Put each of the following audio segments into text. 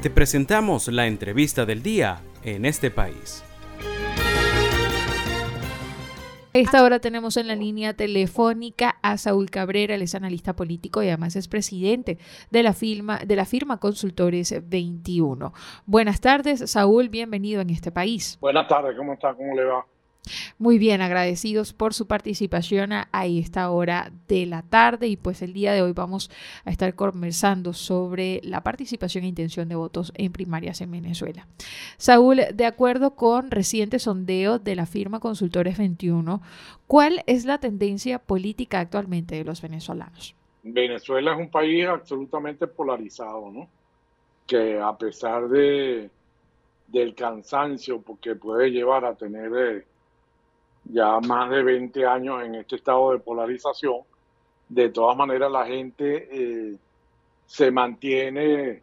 Te presentamos la entrevista del día en este país. A esta hora tenemos en la línea telefónica a Saúl Cabrera, él es analista político y además es presidente de la firma, de la firma Consultores 21. Buenas tardes, Saúl, bienvenido en este país. Buenas tardes, ¿cómo está? ¿Cómo le va? Muy bien, agradecidos por su participación a, esta hora de la tarde y pues el día de hoy vamos a estar conversando sobre la participación e intención de votos en primarias en Venezuela. Saúl, de acuerdo con recientes sondeos de la firma Consultores 21, ¿cuál es la tendencia política actualmente de los venezolanos? Venezuela es un país absolutamente polarizado, ¿no? Que a pesar de del cansancio porque puede llevar a tener eh, ya más de 20 años en este estado de polarización, de todas maneras la gente eh, se mantiene,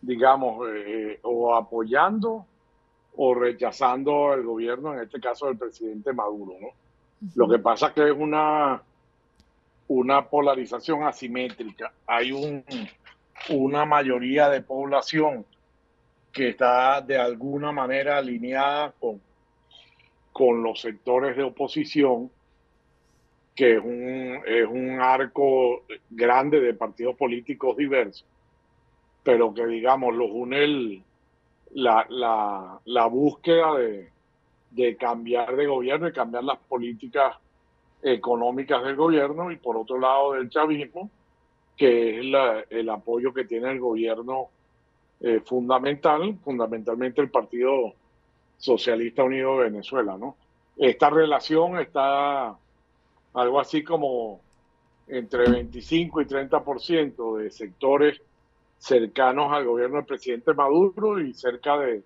digamos, eh, o apoyando o rechazando al gobierno, en este caso del presidente Maduro. ¿no? Lo que pasa es que es una, una polarización asimétrica. Hay un, una mayoría de población que está de alguna manera alineada con con los sectores de oposición, que es un, es un arco grande de partidos políticos diversos, pero que digamos los une la, la, la, búsqueda de, de cambiar de gobierno y cambiar las políticas económicas del gobierno y por otro lado del chavismo, que es el apoyo que tiene el gobierno eh, fundamental, fundamentalmente el Partido Socialista Unido de Venezuela, ¿no? Esta relación está algo así como entre 25 y 30% de sectores cercanos al gobierno del presidente Maduro y cerca de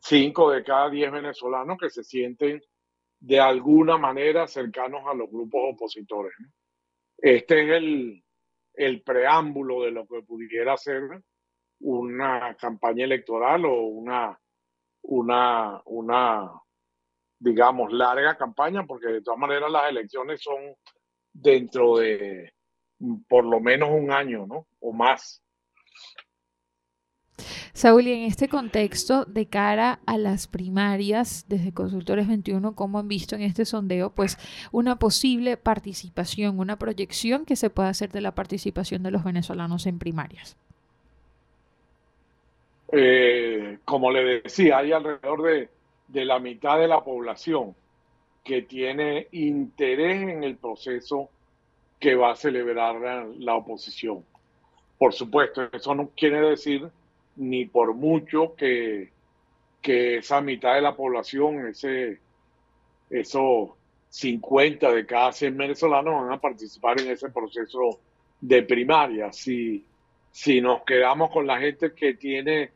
5 de cada 10 venezolanos que se sienten de alguna manera cercanos a los grupos opositores. Este es el, el preámbulo de lo que pudiera ser una campaña electoral o una una, una, digamos, larga campaña, porque de todas maneras las elecciones son dentro de por lo menos un año, ¿no? O más. Saúl, y en este contexto, de cara a las primarias, desde Consultores 21, ¿cómo han visto en este sondeo, pues una posible participación, una proyección que se pueda hacer de la participación de los venezolanos en primarias? Eh, como le decía, hay alrededor de, de, la mitad de la población que tiene interés en el proceso que va a celebrar la, oposición. Por supuesto, eso no quiere decir ni por mucho que, que esa mitad de la población, ese, esos 50 de cada 100 venezolanos van a participar en ese proceso de primaria. Si, si nos quedamos con la gente que tiene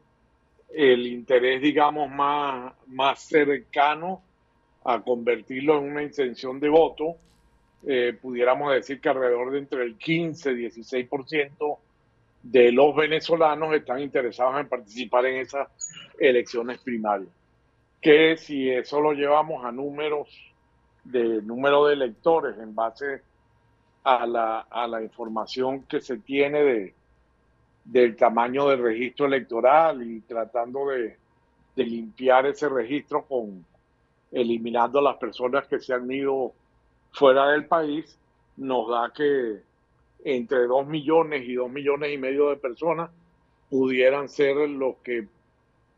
el interés, digamos, más, más cercano a convertirlo en una intención de voto, eh, pudiéramos decir que alrededor de entre el 15 y 16% de los venezolanos están interesados en participar en esas elecciones primarias. Que si eso lo llevamos a números de número de electores en base a la, a la información que se tiene de, del tamaño del registro electoral y tratando de, limpiar ese registro con eliminando a las personas que se han ido fuera del país, nos da que entre dos millones y dos millones y medio de personas pudieran ser los que eh,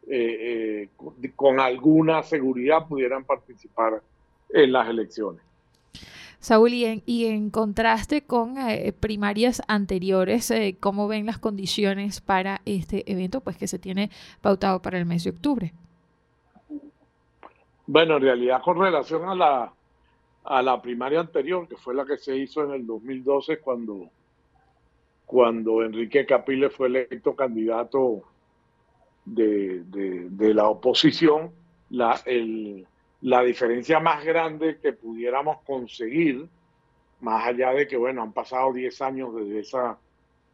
eh, con alguna seguridad pudieran participar en las elecciones. Saúl, y en, contraste con eh, primarias anteriores, eh, ¿cómo ven las condiciones para este evento pues, que se tiene pautado para el mes de octubre? Bueno, en realidad con relación a la, a la primaria anterior, que fue la que se hizo en el 2012 cuando, cuando Enrique Capiles fue electo candidato de, de la oposición, la, el, la diferencia más grande que pudiéramos conseguir, más allá de que, bueno, han pasado 10 años desde esa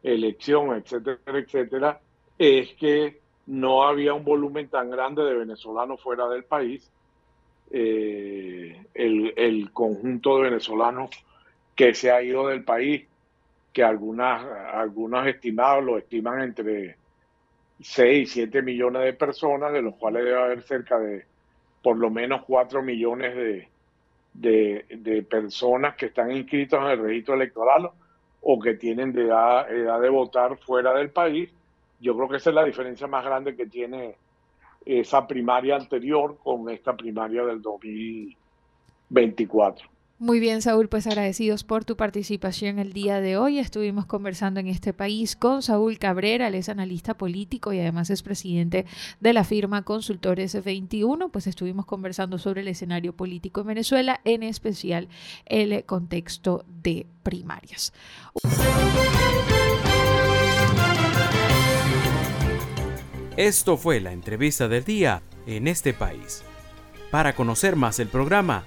elección, etcétera, etcétera, es que no había un volumen tan grande de venezolanos fuera del país. Eh, el, conjunto de venezolanos que se ha ido del país, que algunas, algunos estimados lo estiman entre 6, 7 millones de personas, de los cuales debe haber cerca de por lo menos 4 millones de, de, personas que están inscritas en el registro electoral o que tienen de edad, edad de votar fuera del país. Yo creo que esa es la diferencia más grande que tiene esa primaria anterior con esta primaria del 2024. Muy bien, Saúl, pues agradecidos por tu participación el día de hoy. Estuvimos conversando en este país con Saúl Cabrera, él es analista político y además es presidente de la firma Consultores 21. Pues estuvimos conversando sobre el escenario político en Venezuela, en especial el contexto de primarias. Esto fue la entrevista del día en este país. Para conocer más el programa,